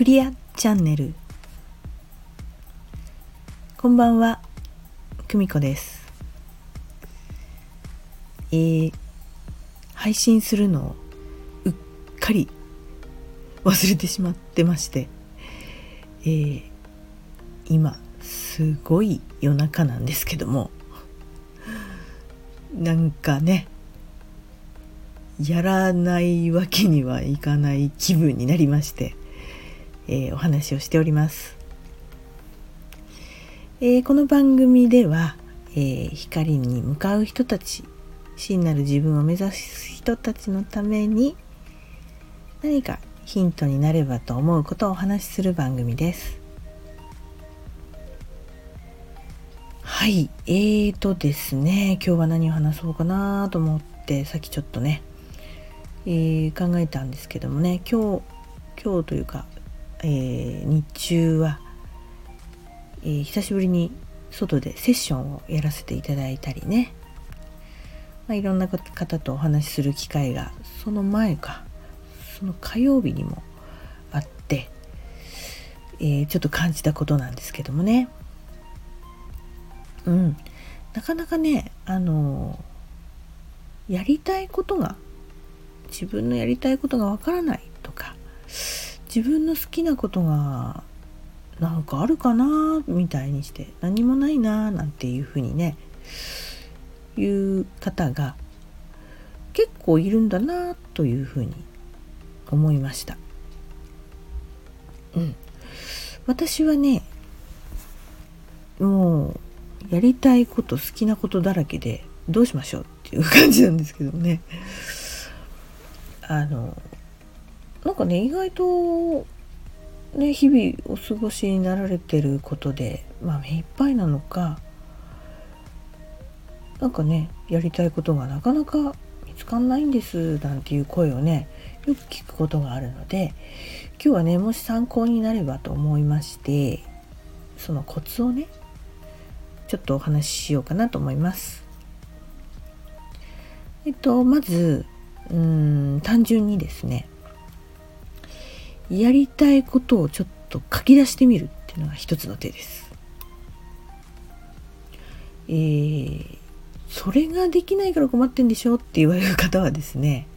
クリアチャンネル。こんばんは久美子です。えー、配信するのをうっかり忘れてしまってまして。えー、今すごい夜中なんですけども。なんかねやらないわけにはいかない気分になりまして、えー、お話をしております、えー、この番組では、えー、光に向かう人たち真なる自分を目指す人たちのために何かヒントになればと思うことをお話しする番組です。はい。えーとですね今日は何を話そうかなと思ってさっきちょっとねえー、考えたんですけどもね今日今日というか、えー、日中は、えー、久しぶりに外でセッションをやらせていただいたりね、まあ、いろんな方とお話しする機会がその前かその火曜日にもあって、えちょっと感じたことなんですけどもね。うん。なかなかねあのやりたいことが自分のやりたいことがわからないとか自分の好きなことがなんかあるかなみたいにして何もないななんていうふうにねいう方が結構いるんだなというふうに思いました。うん、私はねもうやりたいこと好きなことだらけでどうしましょうっていう感じなんですけどね。あのなんかね意外とね日々お過ごしになられてることでまあ目いっぱいなのかなんかねやりたいことがなかなか見つかんないんですなんていう声をねよく聞くことがあるので今日はねもし参考になればと思いましてそのコツをねちょっとお話ししようかなと思います。えっとまずうーん単純にですねやりたいことをちょっと書き出してみるっていうのが一つの手です。えー、それができないから困ってんでしょって言われる方はですね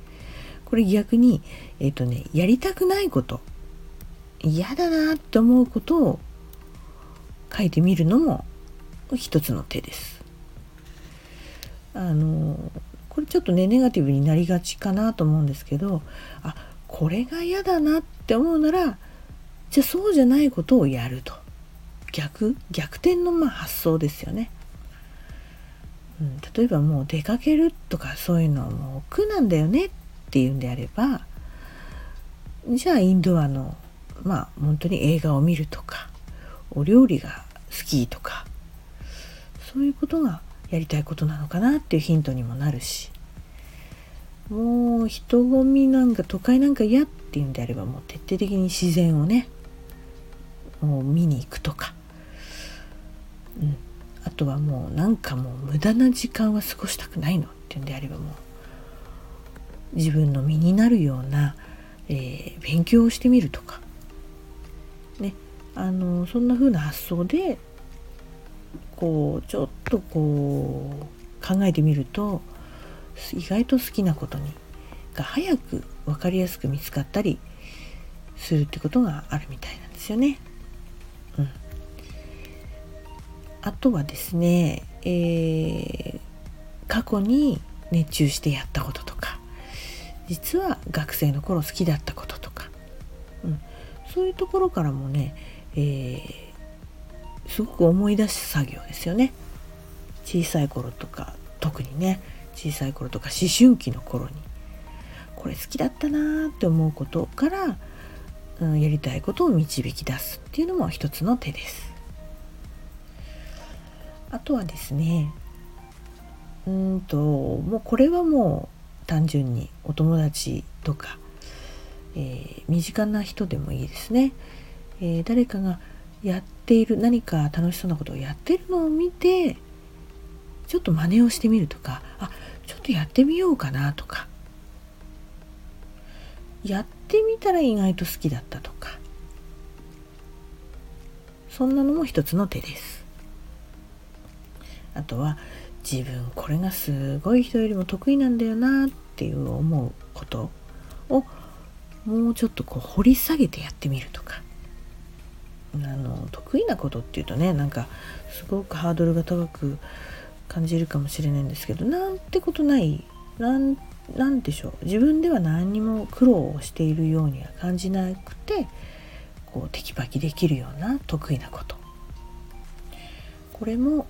これ逆にえっ、ー、とねやりたくないこと嫌だなって思うことを書いてみるのも一つの手です。あのこれちょっとねネガティブになりがちかなと思うんですけどあこれが嫌だなって思うならじゃあそうじゃないことをやると。逆逆転のまあ発想ですよね、うん、例えばもう出かけるとかそういうのはもう億なんだよねっていうんであればじゃあインドアのまあ本当に映画を見るとかお料理が好きとかそういうことがやりたいことなのかなっていうヒントにもなるし。もう人混みなんか都会なんか嫌っていうんであればもう徹底的に自然をねもう見に行くとか、うん、あとはもうなんかもう無駄な時間は過ごしたくないのっていうんであればもう自分の身になるような、えー、勉強をしてみるとか。ね。あのそんな風な発想でこうちょっとこう考えてみると意外と好きなことにが早く分かりやすく見つかったりするってことがあるみたいなんですよね。うん、あとはですね、えー、過去に熱中してやったこととか。実は学生の頃好きだったこととか、うん、そういうところからもね、えーすごく思い出す作業ですよね。小さい頃とか特にね。小さい頃とか思春期の頃にこれ好きだったなって思うことから、うん、やりたいことを導き出すっていうのも一つの手です。あとはですねうんともうこれはもう単純にお友達とか、えー、身近な人でもいいですね、えー、誰かがやっている何か楽しそうなことをやってるのを見てちょっと真似をしてみるとかあちょっとやってみようかなとか。やってみたら意外と好きだったとか。そんなのも一つの手です。あとは自分これがすごい人よりも得意なんだよなっていう思うことをもうちょっとこう掘り下げてやってみるとか。あの得意なことっていうとねなんかすごくハードルが高く感じるかもしれないんですけどなんてことないなんなんでしょう。自分では何にも苦労をしているようには感じなくてこうテキパキできるような得意なこと。これも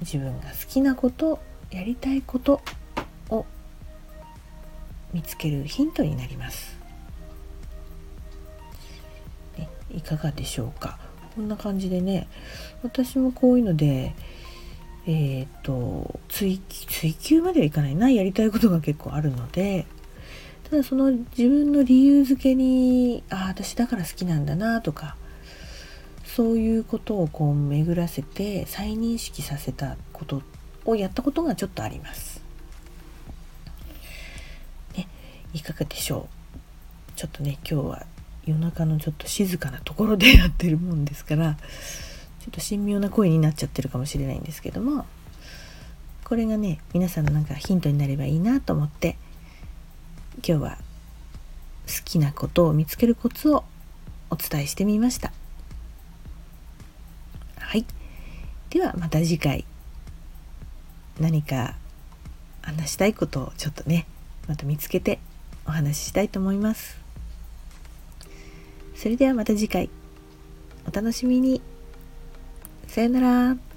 自分が好きなことやりたいことを見つけるヒントになります。ね、いかがでしょうか。こんな感じでね私もこういうのでえっ、ー、と追追求まではいかないなやりたいことが結構あるのでただその自分の理由付けにああ私だから好きなんだなとかそういうことをこう巡らせて再認識させたことをやったことがちょっとあります。ね、いかがでしょうちょっとね今日は夜中のちょっと静かなところでやってるもんですからちょっと神妙な声になっちゃってるかもしれないんですけどもこれがね皆さんのなんかヒントになればいいなと思って今日は好きなことを見つけるコツをお伝えしてみました。はい。ではまた次回何か話したいことをちょっとねまた見つけてお話ししたいと思います。それではまた次回お楽しみに。さよなら。